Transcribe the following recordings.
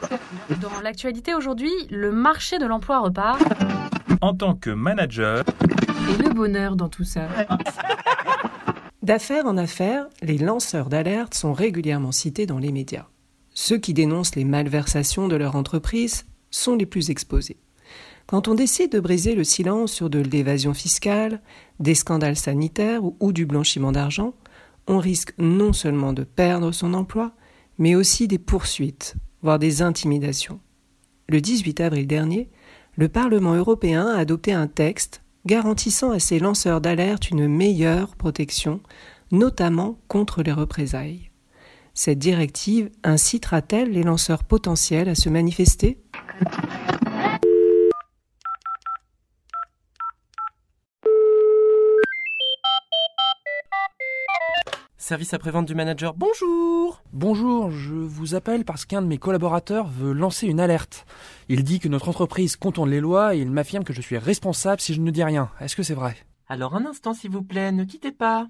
Dans l'actualité aujourd'hui, le marché de l'emploi repart. En tant que manager. Et le bonheur dans tout ça. D'affaires en affaires, les lanceurs d'alerte sont régulièrement cités dans les médias. Ceux qui dénoncent les malversations de leur entreprise sont les plus exposés. Quand on décide de briser le silence sur de l'évasion fiscale, des scandales sanitaires ou, du blanchiment d'argent, on risque non seulement de perdre son emploi, mais aussi des poursuites, des intimidations. Le 18 avril dernier, le Parlement européen a adopté un texte garantissant à ses lanceurs d'alerte une meilleure protection, notamment contre les représailles. Cette directive incitera-t-elle les lanceurs potentiels à se manifester? Service après-vente du manager, bonjour Bonjour, je vous appelle parce qu'un de mes collaborateurs veut lancer une alerte. Il dit que notre entreprise contourne les lois et il m'affirme que je suis responsable si je ne dis rien. Est-ce que c'est vrai? Alors un instant s'il vous plaît, ne quittez pas.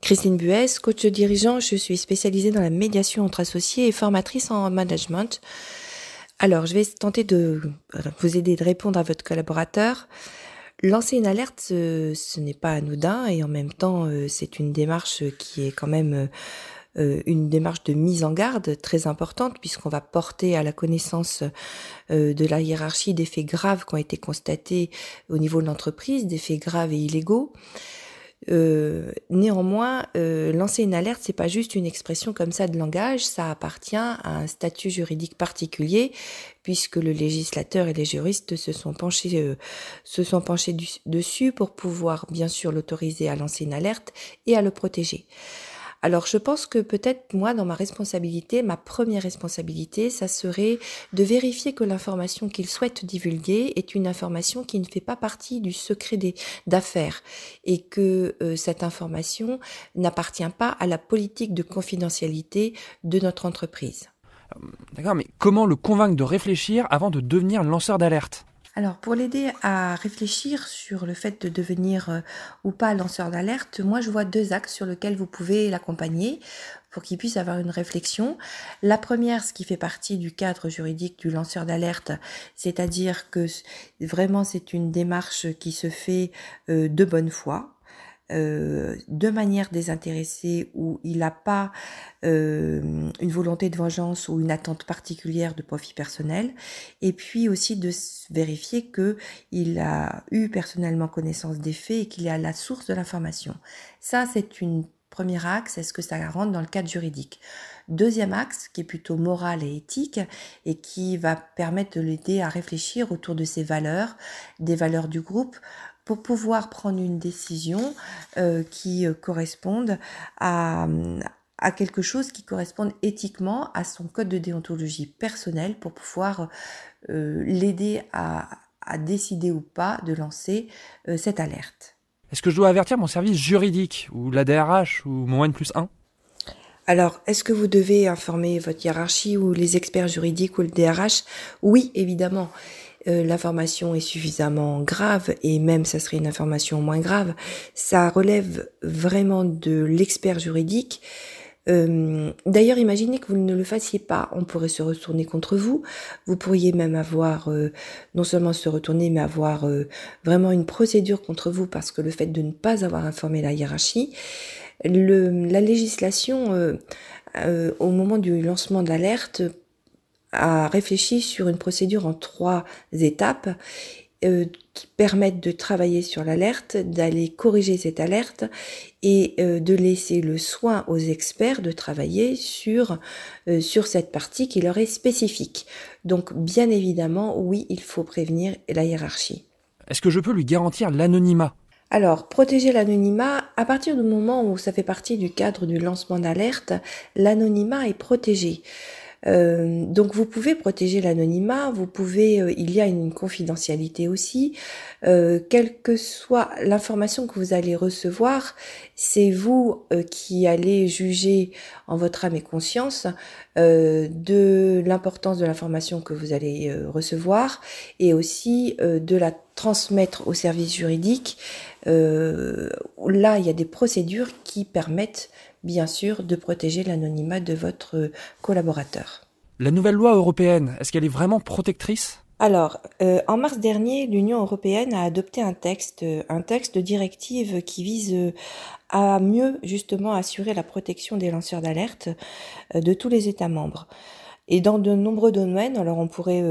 Christine Buès, coach de dirigeant, je suis spécialisée dans la médiation entre associés et formatrice en management. Alors, je vais tenter de vous aider de répondre à votre collaborateur. Lancer une alerte, ce, n'est pas anodin et en même temps, euh, c'est une démarche qui est quand même euh, une démarche de mise en garde très importante puisqu'on va porter à la connaissance euh, de la hiérarchie des faits graves qui ont été constatés au niveau de l'entreprise, des faits graves et illégaux. Euh, néanmoins, euh, lancer une alerte, c'est pas juste une expression comme ça de langage, ça appartient à un statut juridique particulier, puisque le législateur et les juristes se sont penchés, euh, se sont penchés dessus pour pouvoir bien sûr l'autoriser à lancer une alerte et à le protéger. Alors je pense que peut-être moi, dans ma responsabilité, ma première responsabilité, ça serait de vérifier que l'information qu'il souhaite divulguer est une information qui ne fait pas partie du secret d'affaires et que euh, cette information n'appartient pas à la politique de confidentialité de notre entreprise. D'accord, mais comment le convaincre de réfléchir avant de devenir lanceur d'alerte? Alors, pour l'aider à réfléchir sur le fait de devenir euh, ou pas lanceur d'alerte, moi je vois deux axes sur lesquels vous pouvez l'accompagner pour qu'il puisse avoir une réflexion. La première, ce qui fait partie du cadre juridique du lanceur d'alerte, c'est-à-dire que vraiment c'est une démarche qui se fait euh, de bonne foi, euh, de manière désintéressée où il n'a pas euh, une volonté de vengeance ou une attente particulière de profit personnel et puis aussi de vérifier que il a eu personnellement connaissance des faits et qu'il est à la source de l'information. Ça c'est une premier axe, est-ce que ça rentre dans le cadre juridique? Deuxième axe, qui est plutôt moral et éthique, et qui va permettre de l'aider à réfléchir autour de ses valeurs, des valeurs du groupe, pour pouvoir prendre une décision euh, qui euh, corresponde à, à quelque chose qui corresponde éthiquement à son code de déontologie personnelle pour pouvoir euh, l'aider à, à, décider ou pas de lancer cette alerte. Est-ce que je dois avertir mon service juridique ou la DRH ou mon N plus 1 alors, est-ce que vous devez informer votre hiérarchie ou les experts juridiques ou le DRH Oui, évidemment. Euh, l'information est suffisamment grave et même ça serait une information moins grave, ça relève vraiment de l'expert juridique. Euh, d'ailleurs, imaginez que vous ne le fassiez pas, on pourrait se retourner contre vous. Vous pourriez même avoir, euh, non seulement se retourner, mais avoir vraiment une procédure contre vous parce que le fait de ne pas avoir informé la hiérarchie, la législation au moment du lancement de l'alerte a réfléchi sur une procédure en trois étapes euh, qui permettent de travailler sur l'alerte, d'aller corriger cette alerte et euh, de laisser le soin aux experts de travailler sur, euh, sur cette partie qui leur est spécifique. Donc bien évidemment, oui, il faut prévenir la hiérarchie. Est-ce que je peux lui garantir l'anonymat? Alors, protéger l'anonymat, à partir du moment où ça fait partie du cadre du lancement d'alerte, l'anonymat est protégé. Euh, donc vous pouvez protéger l'anonymat, vous pouvez, euh, il y a une confidentialité aussi, euh, quelle que soit l'information que vous allez recevoir, c'est vous qui allez juger en votre âme et conscience de l'importance de l'information que vous allez recevoir et aussi de la transmettre au service juridique. Là, il y a des procédures qui permettent bien sûr de protéger l'anonymat de votre collaborateur. La nouvelle loi européenne, est-ce qu'elle est vraiment protectrice? Alors, euh, en mars dernier, l'Union européenne a adopté un texte, un texte de directive qui vise euh, à mieux justement assurer la protection des lanceurs d'alerte euh, de tous les États membres. Et dans de nombreux domaines, alors on pourrait,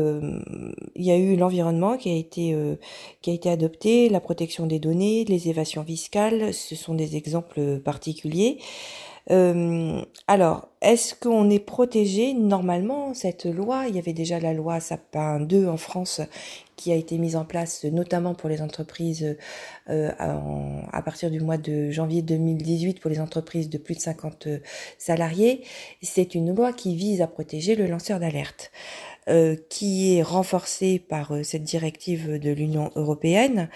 il y a eu l'environnement qui a été qui a été adopté, la protection des données, les évasions fiscales, ce sont des exemples particuliers. Euh, alors, est-ce qu'on est protégé Normalement, cette loi, il y avait déjà la loi Sapin 2 en France qui a été mise en place notamment pour les entreprises euh, à partir du mois de janvier 2018 pour les entreprises de plus de 50 salariés. C'est une loi qui vise à protéger le lanceur d'alerte. Euh, qui est renforcée par euh, cette directive de l'Union européenne.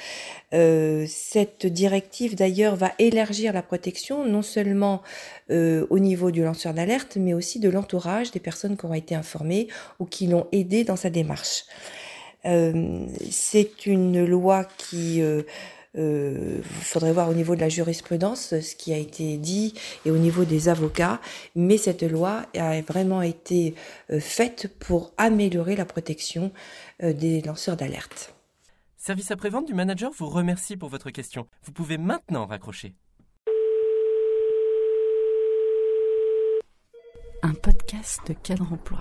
Euh, cette directive d'ailleurs va élargir la protection non seulement au niveau du lanceur d'alerte, mais aussi de l'entourage des personnes qui ont été informées ou qui l'ont aidé dans sa démarche. C'est une loi qui il euh, faudrait voir au niveau de la jurisprudence ce qui a été dit et au niveau des avocats, mais cette loi a vraiment été euh, faite pour améliorer la protection euh, des lanceurs d'alerte. Service après-vente du manager vous remercie pour votre question. Vous pouvez maintenant raccrocher. Un podcast de cadre emploi.